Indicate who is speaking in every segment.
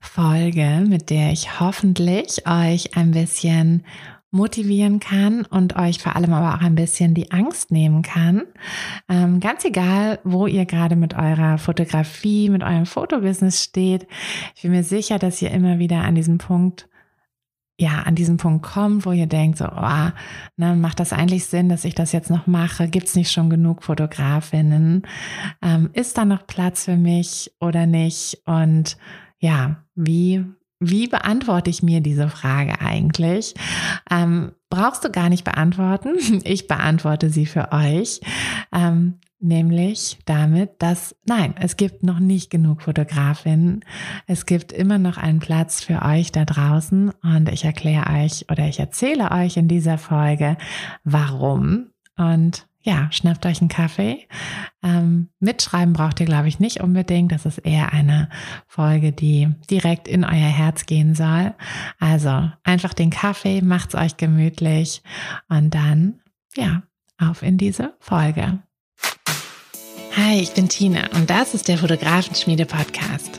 Speaker 1: Folge, mit der ich hoffentlich euch ein bisschen motivieren kann und euch vor allem aber auch ein bisschen die Angst nehmen kann. Ähm, ganz egal, wo ihr gerade mit eurer Fotografie, mit eurem Fotobusiness steht. Ich bin mir sicher, dass ihr immer wieder an diesem Punkt ja, an diesem Punkt kommt, wo ihr denkt, so, oh, ne, macht das eigentlich Sinn, dass ich das jetzt noch mache? Gibt es nicht schon genug Fotografinnen? Ähm, ist da noch Platz für mich oder nicht? Und ja, wie, wie beantworte ich mir diese Frage eigentlich? Ähm, brauchst du gar nicht beantworten. Ich beantworte sie für euch. Ähm, nämlich damit, dass nein, es gibt noch nicht genug Fotografinnen. Es gibt immer noch einen Platz für euch da draußen und ich erkläre euch oder ich erzähle euch in dieser Folge, warum. Und ja, schnappt euch einen Kaffee. Ähm, mitschreiben braucht ihr, glaube ich, nicht unbedingt. Das ist eher eine Folge, die direkt in euer Herz gehen soll. Also einfach den Kaffee, macht's euch gemütlich und dann, ja, auf in diese Folge. Hi, ich bin Tina und das ist der Fotografenschmiede Podcast.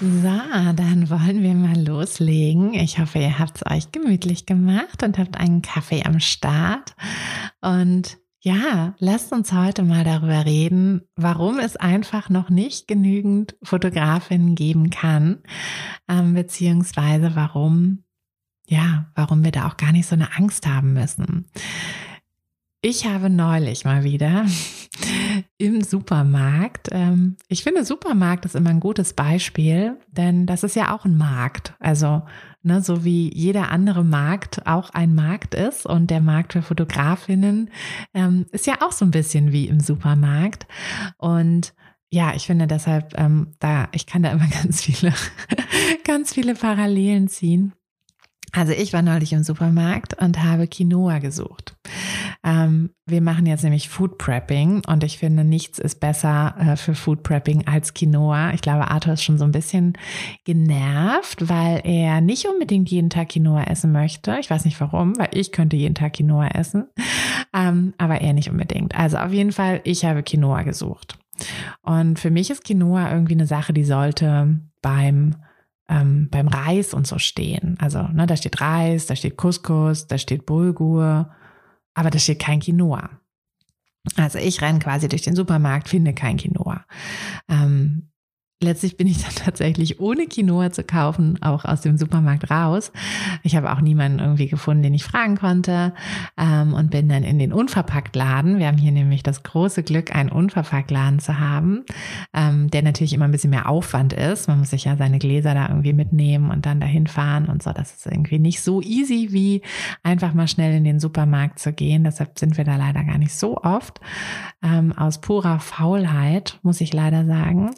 Speaker 1: So, dann wollen wir mal loslegen. Ich hoffe, ihr habt es euch gemütlich gemacht und habt einen Kaffee am Start. Und ja, lasst uns heute mal darüber reden, warum es einfach noch nicht genügend Fotografinnen geben kann, ähm, beziehungsweise warum, ja, warum wir da auch gar nicht so eine Angst haben müssen. Ich habe neulich mal wieder im Supermarkt. Ähm, ich finde, Supermarkt ist immer ein gutes Beispiel, denn das ist ja auch ein Markt. Also, ne, so wie jeder andere Markt auch ein Markt ist und der Markt für Fotografinnen ähm, ist ja auch so ein bisschen wie im Supermarkt. Und ja, ich finde deshalb, ähm, da, ich kann da immer ganz viele, ganz viele Parallelen ziehen. Also ich war neulich im Supermarkt und habe Quinoa gesucht. Ähm, wir machen jetzt nämlich Food Prepping und ich finde, nichts ist besser äh, für Food Prepping als Quinoa. Ich glaube, Arthur ist schon so ein bisschen genervt, weil er nicht unbedingt jeden Tag Quinoa essen möchte. Ich weiß nicht warum, weil ich könnte jeden Tag Quinoa essen, ähm, aber er nicht unbedingt. Also auf jeden Fall, ich habe Quinoa gesucht. Und für mich ist Quinoa irgendwie eine Sache, die sollte beim ähm, beim Reis und so stehen. Also ne, da steht Reis, da steht Couscous, da steht Bulgur, aber da steht kein Quinoa. Also ich renne quasi durch den Supermarkt, finde kein Quinoa. Ähm, letztlich bin ich dann tatsächlich ohne Quinoa zu kaufen auch aus dem Supermarkt raus. Ich habe auch niemanden irgendwie gefunden, den ich fragen konnte ähm, und bin dann in den Unverpacktladen. Wir haben hier nämlich das große Glück, einen Unverpacktladen zu haben, ähm, der natürlich immer ein bisschen mehr Aufwand ist. Man muss sich ja seine Gläser da irgendwie mitnehmen und dann dahin fahren und so. Das ist irgendwie nicht so easy wie einfach mal schnell in den Supermarkt zu gehen. Deshalb sind wir da leider gar nicht so oft. Ähm, aus purer Faulheit, muss ich leider sagen.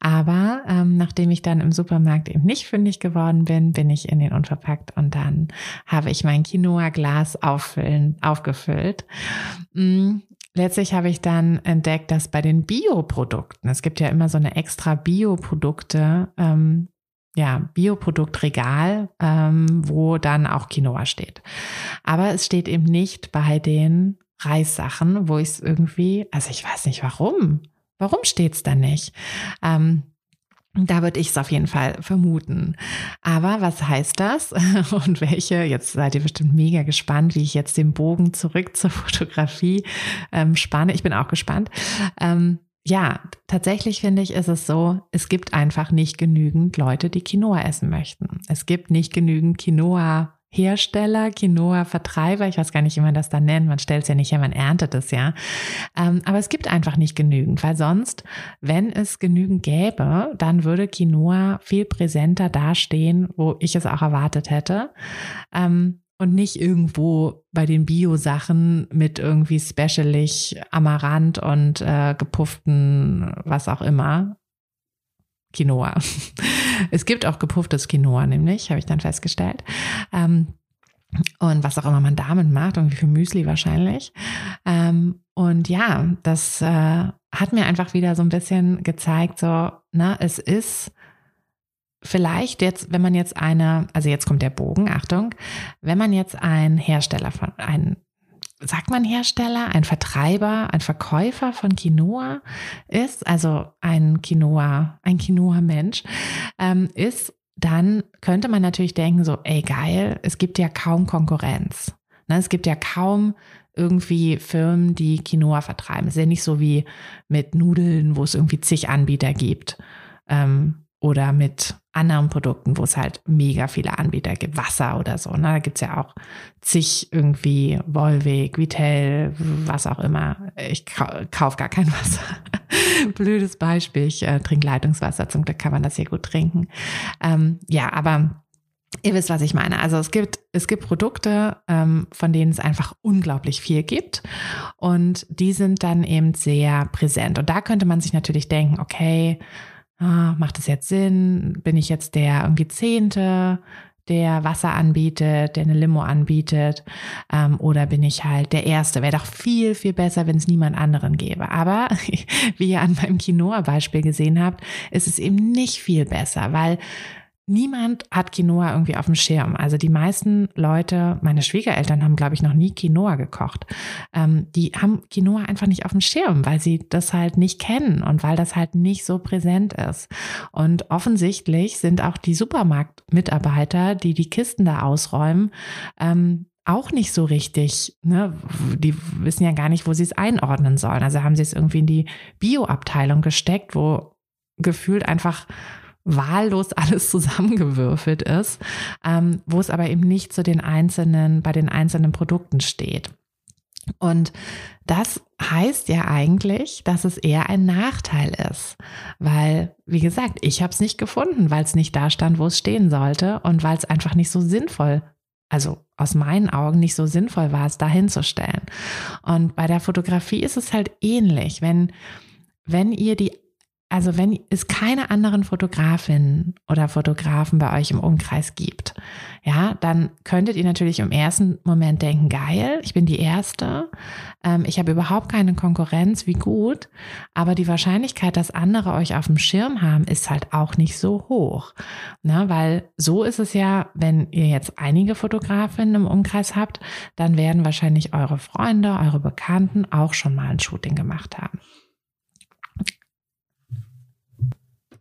Speaker 1: Aber aber ähm, nachdem ich dann im Supermarkt eben nicht fündig geworden bin, bin ich in den Unverpackt und dann habe ich mein Quinoa-Glas aufgefüllt. Mm, letztlich habe ich dann entdeckt, dass bei den Bioprodukten, es gibt ja immer so eine extra Bioprodukte, ähm, ja, Bioproduktregal, ähm, wo dann auch Quinoa steht. Aber es steht eben nicht bei den Reissachen, wo ich es irgendwie, also ich weiß nicht warum. Warum steht es da nicht? Ähm, da würde ich es auf jeden Fall vermuten. Aber was heißt das? Und welche, jetzt seid ihr bestimmt mega gespannt, wie ich jetzt den Bogen zurück zur Fotografie ähm, spanne. Ich bin auch gespannt. Ähm, ja, tatsächlich finde ich, ist es so, es gibt einfach nicht genügend Leute, die Quinoa essen möchten. Es gibt nicht genügend Quinoa Hersteller, Quinoa-Vertreiber, ich weiß gar nicht, wie man das dann nennt, man stellt es ja nicht her, man erntet es ja. Ähm, aber es gibt einfach nicht genügend, weil sonst, wenn es genügend gäbe, dann würde Quinoa viel präsenter dastehen, wo ich es auch erwartet hätte. Ähm, und nicht irgendwo bei den Bio-Sachen mit irgendwie specialig Amaranth und äh, gepufften, was auch immer, Quinoa. Es gibt auch gepufftes Quinoa, nämlich, habe ich dann festgestellt. Ähm, und was auch immer man damit macht, irgendwie für Müsli wahrscheinlich. Ähm, und ja, das äh, hat mir einfach wieder so ein bisschen gezeigt, so, na, es ist vielleicht jetzt, wenn man jetzt eine, also jetzt kommt der Bogen, Achtung, wenn man jetzt ein Hersteller von, ein sagt man Hersteller, ein Vertreiber, ein Verkäufer von Quinoa ist, also ein Quinoa, ein Quinoa-Mensch, ähm, ist, dann könnte man natürlich denken, so, ey geil, es gibt ja kaum Konkurrenz. Ne, es gibt ja kaum irgendwie Firmen, die Quinoa vertreiben. Es ist ja nicht so wie mit Nudeln, wo es irgendwie zig Anbieter gibt. Ähm, oder mit anderen Produkten, wo es halt mega viele Anbieter gibt, Wasser oder so. Ne? Da gibt es ja auch zig irgendwie Volvic, Vitell, was auch immer. Ich kaufe gar kein Wasser. Blödes Beispiel. Ich äh, trinke Leitungswasser. Zum Glück kann man das hier gut trinken. Ähm, ja, aber Ihr wisst, was ich meine. Also es gibt, es gibt Produkte, ähm, von denen es einfach unglaublich viel gibt und die sind dann eben sehr präsent. Und da könnte man sich natürlich denken, okay, ah, macht es jetzt Sinn? Bin ich jetzt der irgendwie Zehnte, der Wasser anbietet, der eine Limo anbietet? Ähm, oder bin ich halt der Erste? Wäre doch viel, viel besser, wenn es niemand anderen gäbe. Aber wie ihr an meinem Quinoa-Beispiel gesehen habt, ist es eben nicht viel besser, weil Niemand hat Quinoa irgendwie auf dem Schirm. Also die meisten Leute, meine Schwiegereltern haben, glaube ich, noch nie Quinoa gekocht. Ähm, die haben Quinoa einfach nicht auf dem Schirm, weil sie das halt nicht kennen und weil das halt nicht so präsent ist. Und offensichtlich sind auch die Supermarktmitarbeiter, die die Kisten da ausräumen, ähm, auch nicht so richtig. Ne? Die wissen ja gar nicht, wo sie es einordnen sollen. Also haben sie es irgendwie in die Bioabteilung gesteckt, wo gefühlt einfach wahllos alles zusammengewürfelt ist, ähm, wo es aber eben nicht zu den einzelnen, bei den einzelnen Produkten steht. Und das heißt ja eigentlich, dass es eher ein Nachteil ist, weil, wie gesagt, ich habe es nicht gefunden, weil es nicht da stand, wo es stehen sollte und weil es einfach nicht so sinnvoll, also aus meinen Augen nicht so sinnvoll war, es da hinzustellen. Und bei der Fotografie ist es halt ähnlich, wenn wenn ihr die also wenn es keine anderen Fotografinnen oder Fotografen bei euch im Umkreis gibt, ja, dann könntet ihr natürlich im ersten Moment denken, geil, ich bin die Erste, ähm, ich habe überhaupt keine Konkurrenz, wie gut, aber die Wahrscheinlichkeit, dass andere euch auf dem Schirm haben, ist halt auch nicht so hoch, ne? weil so ist es ja, wenn ihr jetzt einige Fotografinnen im Umkreis habt, dann werden wahrscheinlich eure Freunde, eure Bekannten auch schon mal ein Shooting gemacht haben.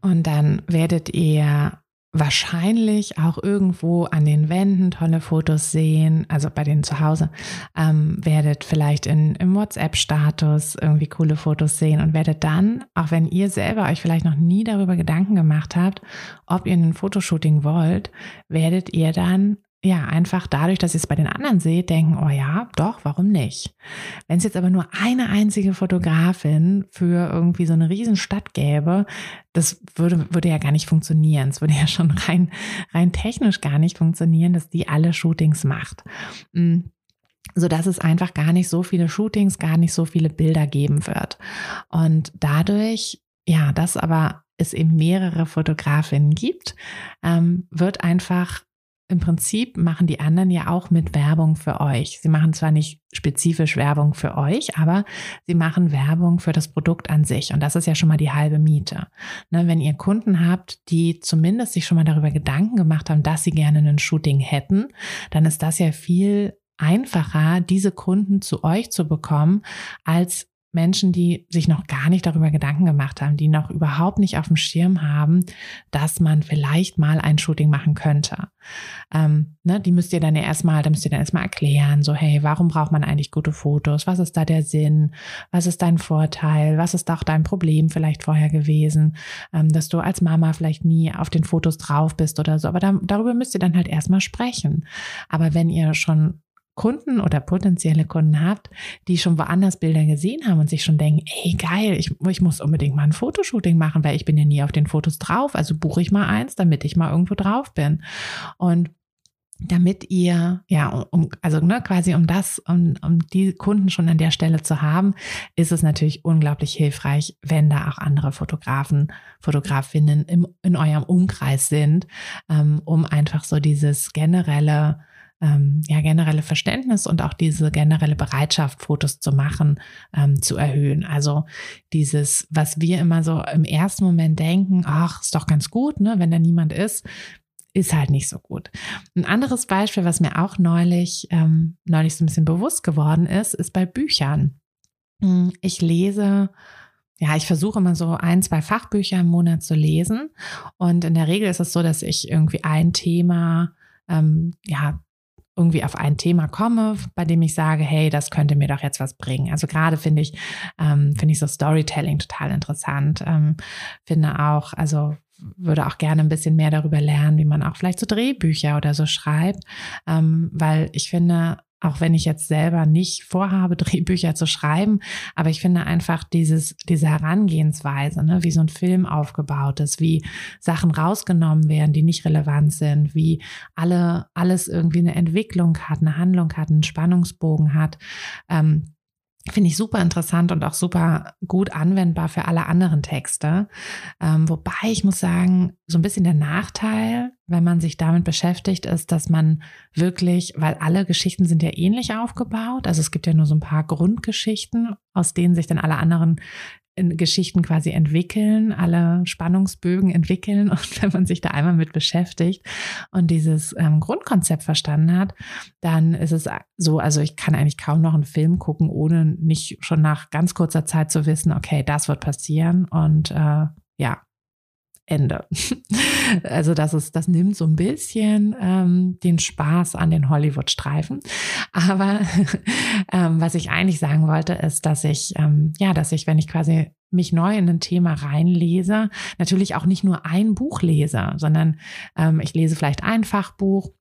Speaker 1: Und dann werdet ihr wahrscheinlich auch irgendwo an den Wänden tolle Fotos sehen, also bei denen zu Hause, ähm, werdet vielleicht in, im WhatsApp-Status irgendwie coole Fotos sehen und werdet dann, auch wenn ihr selber euch vielleicht noch nie darüber Gedanken gemacht habt, ob ihr ein Fotoshooting wollt, werdet ihr dann ja, einfach dadurch, dass ihr es bei den anderen seht, denken, oh ja, doch, warum nicht? Wenn es jetzt aber nur eine einzige Fotografin für irgendwie so eine Riesenstadt gäbe, das würde, würde ja gar nicht funktionieren. Es würde ja schon rein, rein technisch gar nicht funktionieren, dass die alle Shootings macht. Mm, so dass es einfach gar nicht so viele Shootings, gar nicht so viele Bilder geben wird. Und dadurch, ja, dass aber es eben mehrere Fotografinnen gibt, ähm, wird einfach im Prinzip machen die anderen ja auch mit Werbung für euch. Sie machen zwar nicht spezifisch Werbung für euch, aber sie machen Werbung für das Produkt an sich. Und das ist ja schon mal die halbe Miete. Ne, wenn ihr Kunden habt, die zumindest sich schon mal darüber Gedanken gemacht haben, dass sie gerne ein Shooting hätten, dann ist das ja viel einfacher, diese Kunden zu euch zu bekommen, als Menschen, die sich noch gar nicht darüber Gedanken gemacht haben, die noch überhaupt nicht auf dem Schirm haben, dass man vielleicht mal ein Shooting machen könnte. Ähm, ne, die müsst ihr dann ja erstmal, da müsst ihr dann erstmal erklären, so, hey, warum braucht man eigentlich gute Fotos? Was ist da der Sinn? Was ist dein Vorteil? Was ist auch dein Problem vielleicht vorher gewesen? Ähm, dass du als Mama vielleicht nie auf den Fotos drauf bist oder so. Aber da, darüber müsst ihr dann halt erstmal sprechen. Aber wenn ihr schon Kunden oder potenzielle Kunden habt, die schon woanders Bilder gesehen haben und sich schon denken, ey geil, ich, ich muss unbedingt mal ein Fotoshooting machen, weil ich bin ja nie auf den Fotos drauf. Also buche ich mal eins, damit ich mal irgendwo drauf bin. Und damit ihr, ja, um, also ne, quasi um das, um, um die Kunden schon an der Stelle zu haben, ist es natürlich unglaublich hilfreich, wenn da auch andere Fotografen, Fotografinnen im, in eurem Umkreis sind, ähm, um einfach so dieses generelle ähm, ja, generelle Verständnis und auch diese generelle Bereitschaft, Fotos zu machen, ähm, zu erhöhen. Also dieses, was wir immer so im ersten Moment denken, ach, ist doch ganz gut, ne, wenn da niemand ist, ist halt nicht so gut. Ein anderes Beispiel, was mir auch neulich, ähm, neulich so ein bisschen bewusst geworden ist, ist bei Büchern. Hm, ich lese ja, ich versuche immer so ein, zwei Fachbücher im Monat zu lesen. Und in der Regel ist es so, dass ich irgendwie ein Thema ähm, ja irgendwie auf ein Thema komme, bei dem ich sage, hey, das könnte mir doch jetzt was bringen. Also gerade finde ich, ähm, finde ich so Storytelling total interessant. Ähm, finde auch, also würde auch gerne ein bisschen mehr darüber lernen, wie man auch vielleicht so Drehbücher oder so schreibt, ähm, weil ich finde, auch wenn ich jetzt selber nicht vorhabe, Drehbücher zu schreiben, aber ich finde einfach dieses, diese Herangehensweise, ne, wie so ein Film aufgebaut ist, wie Sachen rausgenommen werden, die nicht relevant sind, wie alle, alles irgendwie eine Entwicklung hat, eine Handlung hat, einen Spannungsbogen hat, ähm, Finde ich super interessant und auch super gut anwendbar für alle anderen Texte. Ähm, wobei ich muss sagen, so ein bisschen der Nachteil, wenn man sich damit beschäftigt, ist, dass man wirklich, weil alle Geschichten sind ja ähnlich aufgebaut, also es gibt ja nur so ein paar Grundgeschichten, aus denen sich dann alle anderen Geschichten quasi entwickeln, alle Spannungsbögen entwickeln. Und wenn man sich da einmal mit beschäftigt und dieses ähm, Grundkonzept verstanden hat, dann ist es so, also ich kann eigentlich kaum noch einen Film gucken, ohne nicht schon nach ganz kurzer Zeit zu wissen, okay, das wird passieren. Und äh, ja, Ende. Also das ist, das nimmt so ein bisschen ähm, den Spaß an den Hollywood-Streifen. Aber ähm, was ich eigentlich sagen wollte, ist, dass ich, ähm, ja, dass ich, wenn ich quasi mich neu in ein Thema reinlese, natürlich auch nicht nur ein Buch lese, sondern ähm, ich lese vielleicht ein Fachbuch,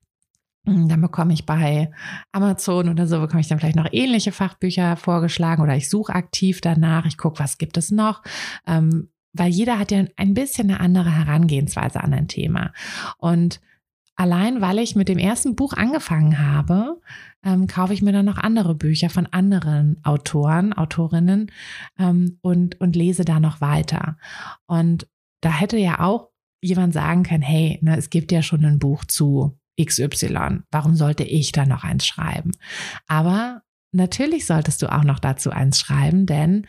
Speaker 1: dann bekomme ich bei Amazon oder so, bekomme ich dann vielleicht noch ähnliche Fachbücher vorgeschlagen oder ich suche aktiv danach, ich gucke, was gibt es noch. Ähm, weil jeder hat ja ein bisschen eine andere Herangehensweise an ein Thema. Und allein weil ich mit dem ersten Buch angefangen habe, ähm, kaufe ich mir dann noch andere Bücher von anderen Autoren, Autorinnen ähm, und, und lese da noch weiter. Und da hätte ja auch jemand sagen können, hey, ne, es gibt ja schon ein Buch zu XY. Warum sollte ich da noch eins schreiben? Aber natürlich solltest du auch noch dazu eins schreiben, denn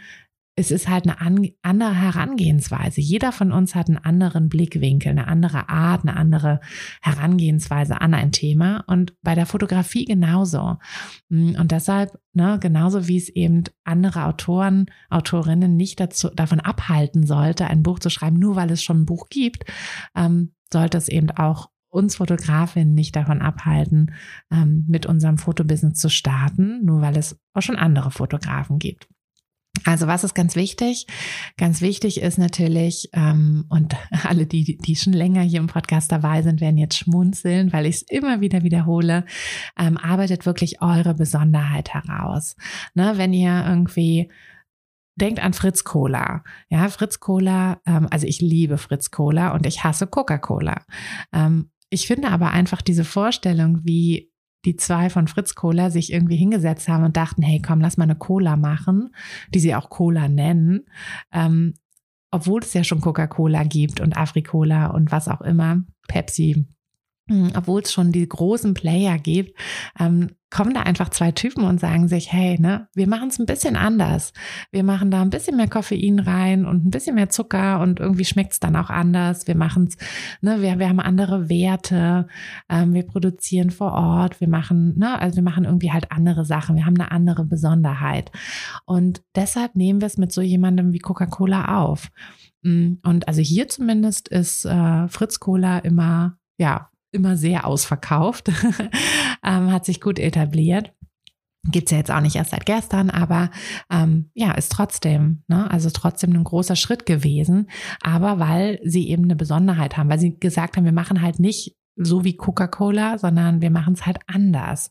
Speaker 1: es ist halt eine andere Herangehensweise. Jeder von uns hat einen anderen Blickwinkel, eine andere Art, eine andere Herangehensweise an ein Thema und bei der Fotografie genauso. Mm, und deshalb, ne, genauso wie es eben andere Autoren, Autorinnen nicht dazu, davon abhalten sollte, ein Buch zu schreiben, nur weil es schon ein Buch gibt, ähm, sollte es eben auch uns Fotografinnen nicht davon abhalten, ähm, mit unserem Fotobusiness zu starten, nur weil es auch schon andere Fotografen gibt. Also was ist ganz wichtig? Ganz wichtig ist natürlich, ähm, und alle, die, die schon länger hier im Podcast dabei sind, werden jetzt schmunzeln, weil ich es immer wieder wiederhole, ähm, arbeitet wirklich eure Besonderheit heraus. Ne, wenn ihr irgendwie denkt an Fritz Cola. Ja, Fritz Cola, ähm, also ich liebe Fritz Cola und ich hasse Coca-Cola. Ähm, ich finde aber einfach diese Vorstellung, wie die zwei von Fritz Cola sich irgendwie hingesetzt haben und dachten, hey, komm, lass mal eine Cola machen, die sie auch Cola nennen, ähm, obwohl es ja schon Coca-Cola gibt und Africola und was auch immer, Pepsi, obwohl es schon die großen Player gibt, ähm, kommen da einfach zwei Typen und sagen sich, hey, ne, wir machen es ein bisschen anders. Wir machen da ein bisschen mehr Koffein rein und ein bisschen mehr Zucker und irgendwie schmeckt es dann auch anders. Wir machen es, ne, wir, wir haben andere Werte, ähm, wir produzieren vor Ort, wir machen, ne, also wir machen irgendwie halt andere Sachen, wir haben eine andere Besonderheit. Und deshalb nehmen wir es mit so jemandem wie Coca-Cola auf. Hm, und also hier zumindest ist äh, Fritz Cola immer, ja, immer sehr ausverkauft, ähm, hat sich gut etabliert. Gibt's ja jetzt auch nicht erst seit gestern, aber ähm, ja, ist trotzdem, ne, also trotzdem ein großer Schritt gewesen. Aber weil sie eben eine Besonderheit haben, weil sie gesagt haben, wir machen halt nicht so wie Coca-Cola, sondern wir machen es halt anders.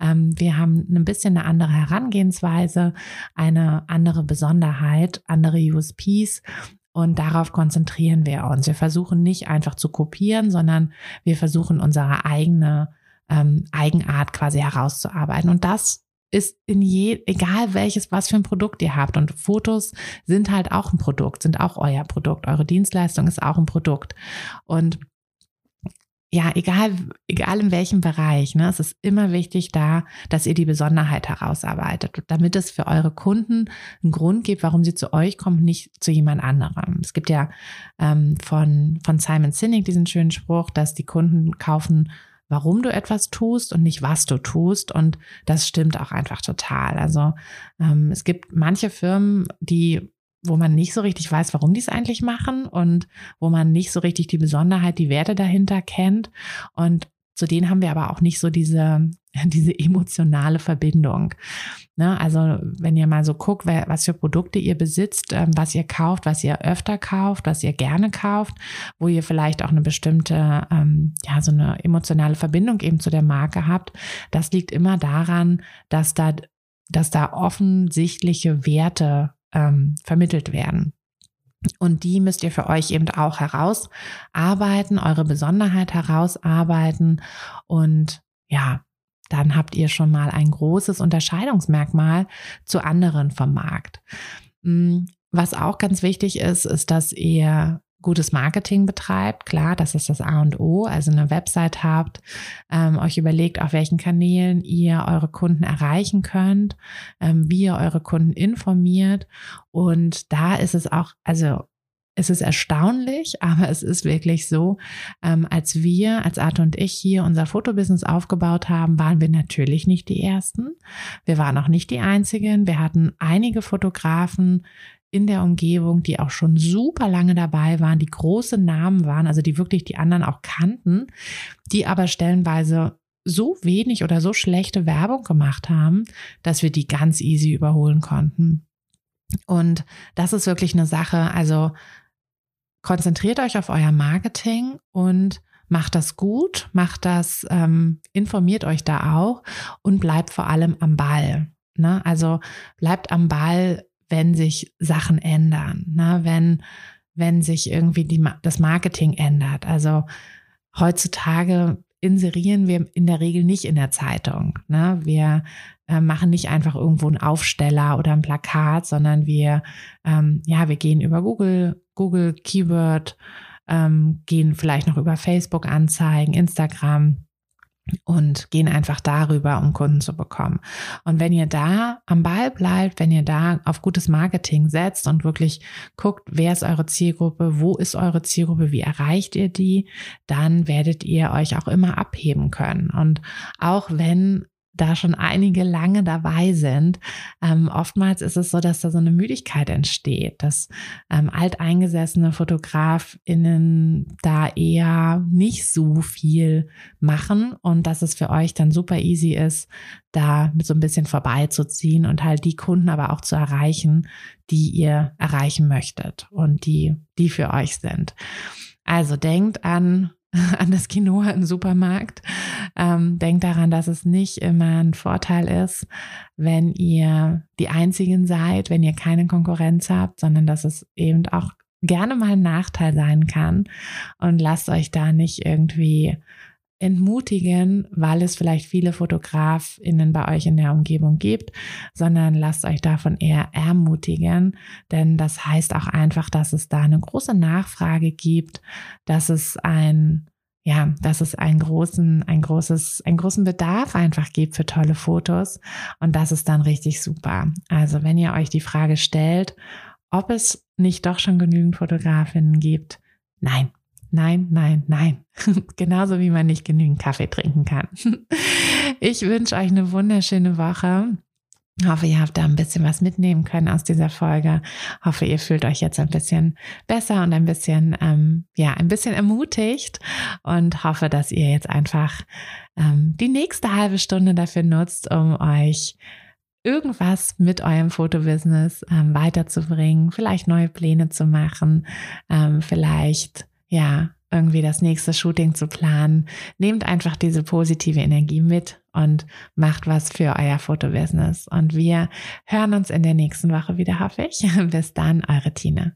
Speaker 1: Ähm, wir haben ein bisschen eine andere Herangehensweise, eine andere Besonderheit, andere USPs und darauf konzentrieren wir uns. Wir versuchen nicht einfach zu kopieren, sondern wir versuchen unsere eigene ähm, Eigenart quasi herauszuarbeiten. Und das ist in je, egal welches, was für ein Produkt ihr habt. Und Fotos sind halt auch ein Produkt, sind auch euer Produkt. Eure Dienstleistung ist auch ein Produkt. Und ja, egal, egal in welchem Bereich, ne, es ist immer wichtig da, dass ihr die Besonderheit herausarbeitet, damit es für eure Kunden einen Grund gibt, warum sie zu euch kommen, nicht zu jemand anderem. Es gibt ja ähm, von, von Simon Sinek diesen schönen Spruch, dass die Kunden kaufen, warum du etwas tust und nicht was du tust. Und das stimmt auch einfach total. Also ähm, es gibt manche Firmen, die wo man nicht so richtig weiß, warum die es eigentlich machen und wo man nicht so richtig die Besonderheit, die Werte dahinter kennt. Und zu denen haben wir aber auch nicht so diese, diese emotionale Verbindung. Ne? Also wenn ihr mal so guckt, was für Produkte ihr besitzt, ähm, was ihr kauft, was ihr öfter kauft, was ihr gerne kauft, wo ihr vielleicht auch eine bestimmte, ähm, ja, so eine emotionale Verbindung eben zu der Marke habt, das liegt immer daran, dass da, dass da offensichtliche Werte ähm, vermittelt werden. Und die müsst ihr für euch eben auch herausarbeiten, eure Besonderheit herausarbeiten. Und ja, dann habt ihr schon mal ein großes Unterscheidungsmerkmal zu anderen vom Markt. Hm, was auch ganz wichtig ist, ist, dass ihr gutes Marketing betreibt, klar, das ist das A und O, also eine Website habt, ähm, euch überlegt, auf welchen Kanälen ihr eure Kunden erreichen könnt, ähm, wie ihr eure Kunden informiert. Und da ist es auch, also es ist erstaunlich, aber es ist wirklich so, ähm, als wir, als Art und ich hier unser Fotobusiness aufgebaut haben, waren wir natürlich nicht die Ersten. Wir waren auch nicht die Einzigen. Wir hatten einige Fotografen, in der Umgebung, die auch schon super lange dabei waren, die große Namen waren, also die wirklich die anderen auch kannten, die aber stellenweise so wenig oder so schlechte Werbung gemacht haben, dass wir die ganz easy überholen konnten. Und das ist wirklich eine Sache, also konzentriert euch auf euer Marketing und macht das gut, macht das, ähm, informiert euch da auch und bleibt vor allem am Ball. Ne? Also bleibt am Ball wenn sich Sachen ändern, ne? wenn, wenn sich irgendwie die, das Marketing ändert. Also heutzutage inserieren wir in der Regel nicht in der Zeitung. Ne? Wir äh, machen nicht einfach irgendwo einen Aufsteller oder ein Plakat, sondern wir, ähm, ja, wir gehen über Google, Google Keyword, ähm, gehen vielleicht noch über Facebook Anzeigen, Instagram und gehen einfach darüber, um Kunden zu bekommen. Und wenn ihr da am Ball bleibt, wenn ihr da auf gutes Marketing setzt und wirklich guckt, wer ist eure Zielgruppe, wo ist eure Zielgruppe, wie erreicht ihr die, dann werdet ihr euch auch immer abheben können. Und auch wenn da schon einige lange dabei sind, ähm, oftmals ist es so, dass da so eine Müdigkeit entsteht, dass ähm, alteingesessene FotografInnen da eher nicht so viel machen und dass es für euch dann super easy ist, da so ein bisschen vorbeizuziehen und halt die Kunden aber auch zu erreichen, die ihr erreichen möchtet und die, die für euch sind. Also denkt an an das Kino im Supermarkt. Ähm, denkt daran, dass es nicht immer ein Vorteil ist, wenn ihr die Einzigen seid, wenn ihr keine Konkurrenz habt, sondern dass es eben auch gerne mal ein Nachteil sein kann. Und lasst euch da nicht irgendwie entmutigen, weil es vielleicht viele FotografInnen bei euch in der Umgebung gibt, sondern lasst euch davon eher ermutigen, denn das heißt auch einfach, dass es da eine große Nachfrage gibt, dass es ein ja, dass es einen großen, ein großes, einen großen Bedarf einfach gibt für tolle Fotos. Und das ist dann richtig super. Also wenn ihr euch die Frage stellt, ob es nicht doch schon genügend Fotografinnen gibt, nein, Nein, nein, nein. Genauso wie man nicht genügend Kaffee trinken kann. Ich wünsche euch eine wunderschöne Woche. Hoffe, ihr habt da ein bisschen was mitnehmen können aus dieser Folge. Hoffe, ihr fühlt euch jetzt ein bisschen besser und ein bisschen, ähm, ja, ein bisschen ermutigt und hoffe, dass ihr jetzt einfach ähm, die nächste halbe Stunde dafür nutzt, um euch irgendwas mit eurem Fotobusiness ähm, weiterzubringen, vielleicht neue Pläne zu machen, ähm, vielleicht ja, irgendwie das nächste Shooting zu planen. Nehmt einfach diese positive Energie mit und macht was für euer Fotobusiness. Und wir hören uns in der nächsten Woche wieder, hoffe ich. Bis dann, eure Tina.